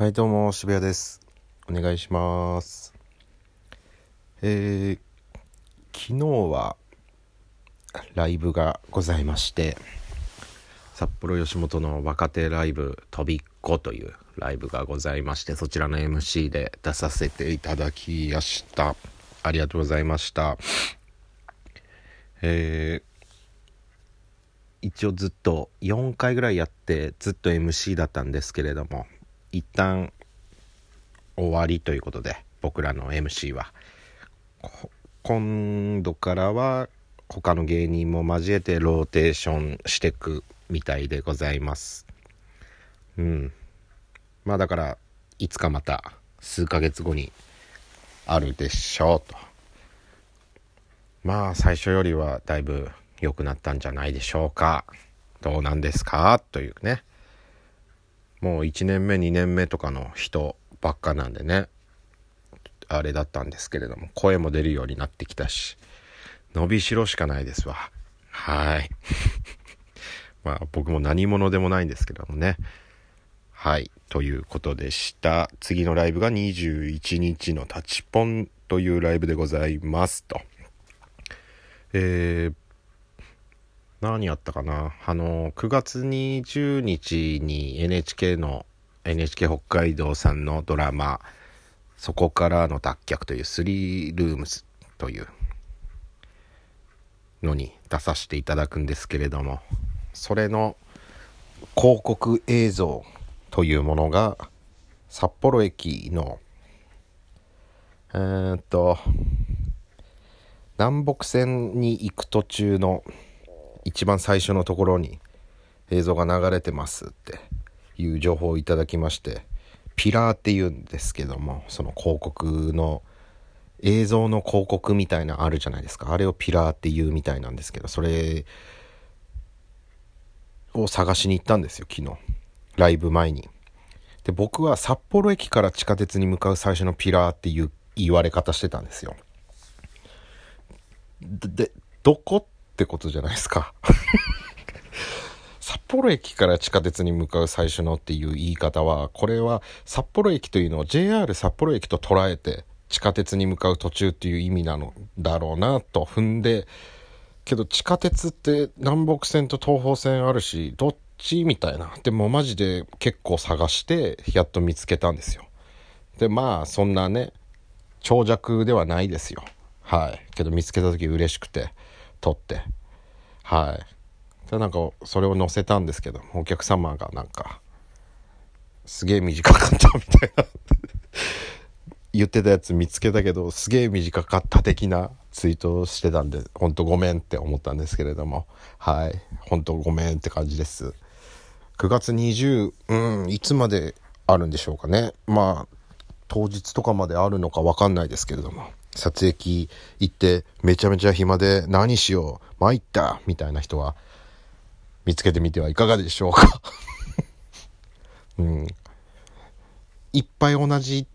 はい、どうも、渋谷です。お願いします。えー、昨日は、ライブがございまして、札幌吉本の若手ライブ、とびっこというライブがございまして、そちらの MC で出させていただきました。ありがとうございました。えー、一応ずっと4回ぐらいやってずっと MC だったんですけれども一旦終わりということで僕らの MC は。今度からは他の芸人も交えてローテーションしていくみたいでございます。うん。まあだからいつかまた数ヶ月後にあるでしょうと。まあ最初よりはだいぶ良くなったんじゃないでしょうか。どうなんですか？というね。もう1年目2年目とかの人ばっかなんでね。あれだったんですけれども声も出るようになってきたし伸びしろしかないですわ。はい。まあ僕も何者でもないんですけどもね。はい。ということでした。次のライブが21日のタチポンというライブでございますと。えー何やったかな？あの9月20日に NHK の NHK 北海道さんのドラマ「そこからの脱却」というスリールームズというのに出させていただくんですけれどもそれの広告映像というものが札幌駅のえー、っと南北線に行く途中の一番最初のところに映像が流れてますっていう情報をいただきましてピラーっていうんですけどもその広告の映像の広告みたいなあるじゃないですか。あれをピラーっていうみたいなんですけどそれを探しに行ったんですよ昨日。ライブ前に。で僕は札幌駅から地下鉄に向かう最初のピラーっていう言われ方してたんですよ。でどこってことじゃないですか。札幌駅から地下鉄に向かう最初のっていう言い方はこれは札幌駅というのを JR 札幌駅と捉えて地下鉄に向かう途中っていう意味なのだろうなと踏んでけど地下鉄って南北線と東方線あるしどっちみたいな。でもマジで結構探してやっと見つけたんですよ。でまあそんなね長尺ではないですよ。はい。けど見つけた時嬉しくて。撮って。はい。でなんかそれを載せたんですけどお客様がなんかすげえ短かったみたいな。言ってたやつ見つけたけどすげえ短かった的なツイートをしてたんでほんとごめんって思ったんですけれども。はい。ほんとごめんって感じです。9月20うんいつまであるんでしょうかね。まあ当日とかまであるのか分かんないですけれども。撮影機行ってめちゃめちゃ暇で何しよう参ったみたいな人は見つけてみてはいかがでしょうか。うん。いっぱい同じ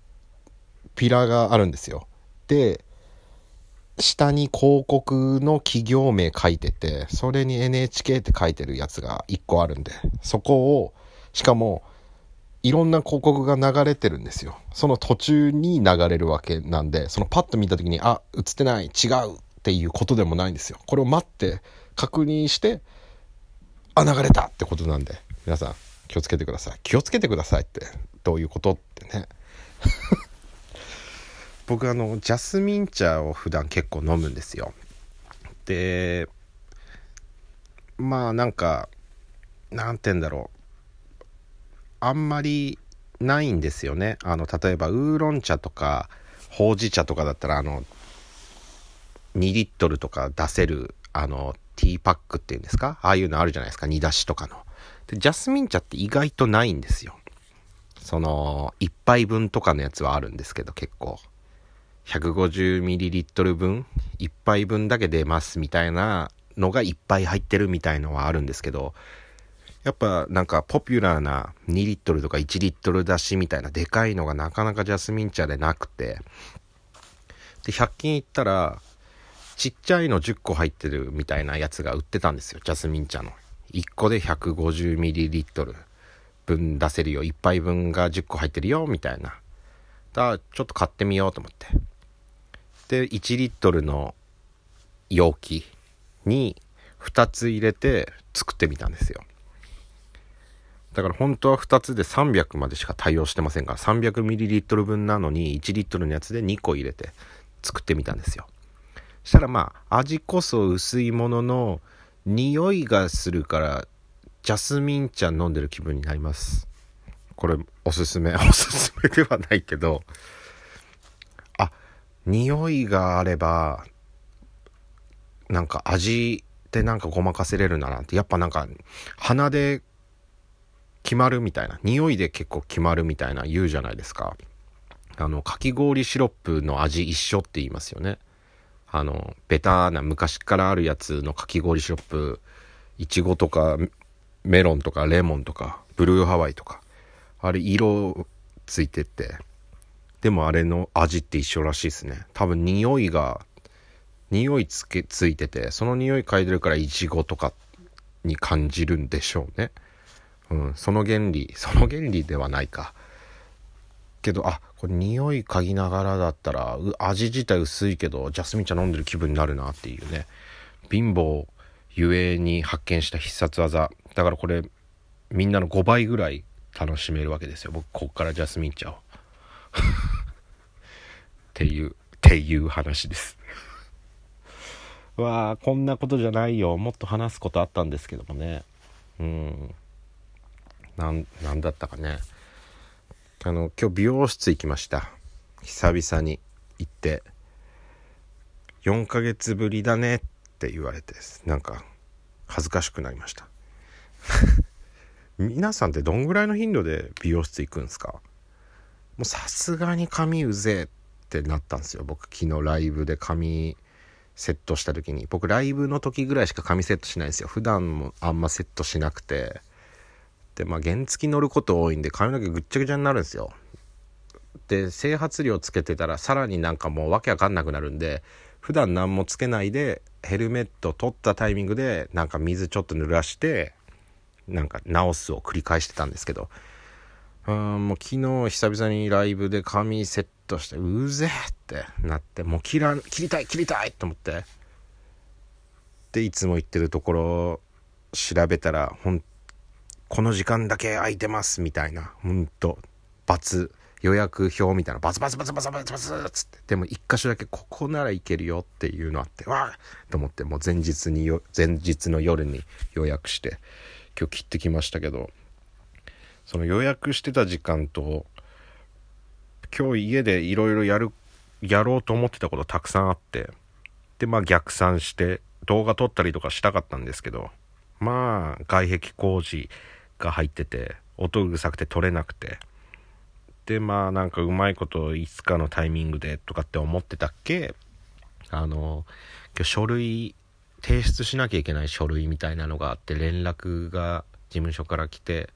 ピラーがあるんですよ。で下に広告の企業名書いててそれに NHK って書いてるやつが1個あるんでそこをしかもいろんな広告が流れてるんですよ。その途中に流れるわけなんで、そのパッと見た時に、あ、映ってない、違うっていうことでもないんですよ。これを待って、確認して、あ、流れたってことなんで、皆さん気をつけてください。気をつけてくださいって、どういうことってね。僕あの、ジャスミン茶を普段結構飲むんですよ。で、まあなんか、なんて言うんだろう。あんまりないんですよね。あの、例えば、ウーロン茶とか、ほうじ茶とかだったら、あの、2リットルとか出せる、あの、ティーパックっていうんですか？ああいうのあるじゃないですか？煮出しとかの。で、ジャスミン茶って意外とないんですよ。その、1杯分とかのやつはあるんですけど、結構。150ml 分、1杯分だけ出ますみたいなのがいっぱい入ってるみたいのはあるんですけど、やっぱなんかポピュラーな2リットルとか1リットル出しみたいなでかいのがなかなかジャスミン茶でなくて。で100均行ったらちっちゃいの10個入ってるみたいなやつが売ってたんですよジャスミン茶の。1個で 150ml 分出せるよ。1杯分が10個入ってるよみたいな。だちょっと買ってみようと思って。で1リットルの容器に2つ入れて作ってみたんですよ。だから本当は2つで300までしか対応してませんから 300ml 分なのに1リットルのやつで2個入れて作ってみたんですよ。そしたらまあ味こそ薄いものの匂いがするからジャスミン茶飲んでる気分になります。これおすすめ おすすめではないけどあ匂いがあればなんか味でなんかごまかせれるんだなってやっぱなんか鼻で決まるみたいな匂いで結構決まるみたいな言うじゃないですか。あのかき氷シロップの味一緒って言いますよね。あのベターな昔からあるやつのかき氷シロップいちごとかメロンとかレモンとかブルーハワイとかあれ色ついてってでもあれの味って一緒らしいですね。多分匂いが匂いつけついててその匂い嗅いでるからいちごとかに感じるんでしょうね。うんその原理その原理ではないか。けどあこれ匂い嗅ぎながらだったら味自体薄いけどジャスミン茶飲んでる気分になるなっていうね。貧乏ゆえに発見した必殺技。だからこれみんなの5倍ぐらい楽しめるわけですよ。僕こっからジャスミン茶を。っていうっていう話です。わあこんなことじゃないよ。もっと話すことあったんですけどもね。うん。なんなんだったかね。あの今日美容室行きました。久々に行って。4ヶ月ぶりだねって言われてなんか恥ずかしくなりました。皆さんってどんぐらいの頻度で美容室行くんですか？もうさすがに髪うぜってなったんですよ。僕昨日ライブで髪セットした時に。僕ライブの時ぐらいしか髪セットしないんですよ。普段もあんまセットしなくて。でまあ原付乗ること多いんで髪の毛ぐっちゃぐちゃになるんですよ。で整髪料つけてたらさらになんかもうわけわかんなくなるんで普段何もつけないでヘルメット取ったタイミングでなんか水ちょっと濡らしてなんか直すを繰り返してたんですけど。うんもう昨日久々にライブで髪セットしてうぜってなってもう切らん切りたい切りたいと思って。でいつも行ってるところ調べたらほんこの時間だけ空いてますみたいな。ほんと。バツ予約表みたいな。バツバツバツバツバツバツっつって。でも一箇所だけここならいけるよっていうのあって。わあ！と思って。もう前日に前日の夜に予約して。今日切ってきましたけど。その予約してた時間と今日家でいろいろやるやろうと思ってたことたくさんあって。でまあ逆算して動画撮ったりとかしたかったんですけど。まあ外壁工事が入ってて音うるさくて撮れなくて。でまあなんかうまいこといつかのタイミングでとかって思ってたっけ？あの今日書類提出しなきゃいけない書類みたいなのがあって連絡が事務所から来て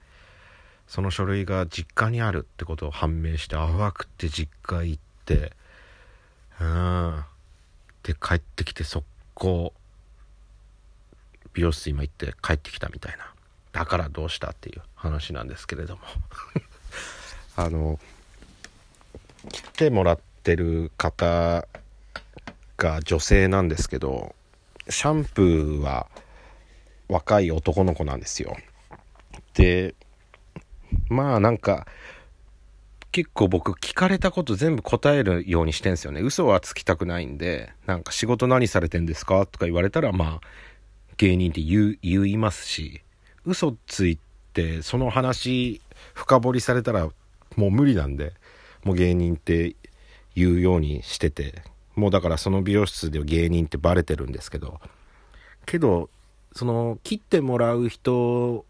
その書類が実家にあるってことを判明して淡くって実家行ってうん。で帰ってきて速攻美容室今行って帰ってきたみたいな。だからどうしたっていう話なんですけれども。あの来てもらってる方が女性なんですけどシャンプーは若い男の子なんですよ。でまあなんか結構僕聞かれたこと全部答えるようにしてんすよね。嘘はつきたくないんでなんか仕事何されてんですかとか言われたらまあ芸人って言言いますし嘘ついてその話深掘りされたらもう無理なんでもう芸人って言うようにしててもうだからその美容室では芸人ってバレてるんですけどけどその切ってもらう人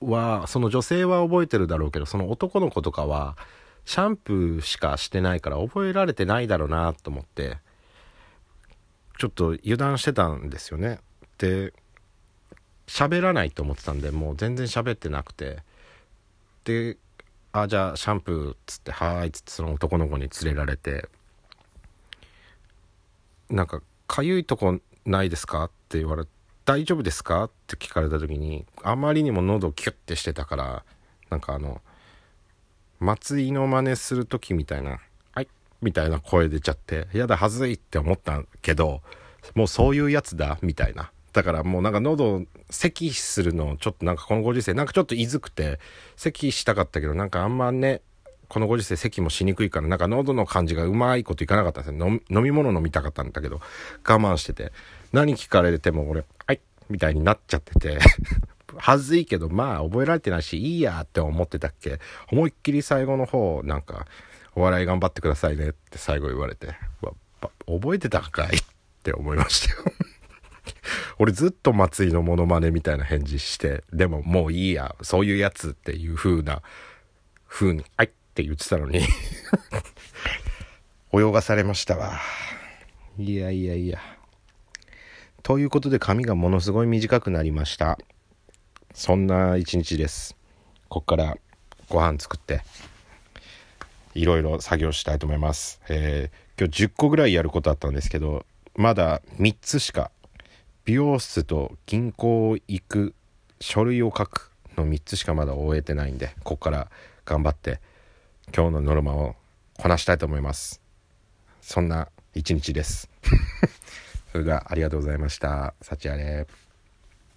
はその女性は覚えてるだろうけどその男の子とかはシャンプーしかしてないから覚えられてないだろうなと思ってちょっと油断してたんですよね。で喋らないと思ってたんでもう全然喋ってなくてで「あじゃあシャンプー」っつって「はーい」っつってその男の子に連れられてなんか「かゆいとこないですか?」って言われて「大丈夫ですか?」って聞かれた時にあまりにも喉をキュッてしてたからなんかあの松井の真似する時みたいな「はい」みたいな声出ちゃって「やだはずい」って思ったけどもうそういうやつだみたいなだからもうなんか喉咳するのちょっとなんかこのご時世なんかちょっといずくて咳したかったけどなんかあんまねこのご時世咳もしにくいからなんか喉の感じがうまいこといかなかったんですよ。飲み物飲みたかったんだけど我慢してて何聞かれても俺「はい」みたいになっちゃってて はずいけどまあ覚えられてないしいいやって思ってたっけ。思いっきり最後の方なんか「お笑い頑張ってくださいね」って最後言われて覚えてたかいって思いましたよ。俺ずっと松井のモノマネみたいな返事してでももういいやそういうやつっていう風な風に「はい」って言ってたのに。泳がされましたわ。いやいやいや。ということで髪がものすごい短くなりました。そんな一日です。こっからご飯作っていろいろ作業したいと思います、えー、今日10個ぐらいやることあったんですけどまだ3つしか美容室と銀行行く書類を書くの3つしかまだ終えてないんでこっから頑張って今日のノルマをこなしたいと思います。そんな一日です。それではありがとうございました。幸あれ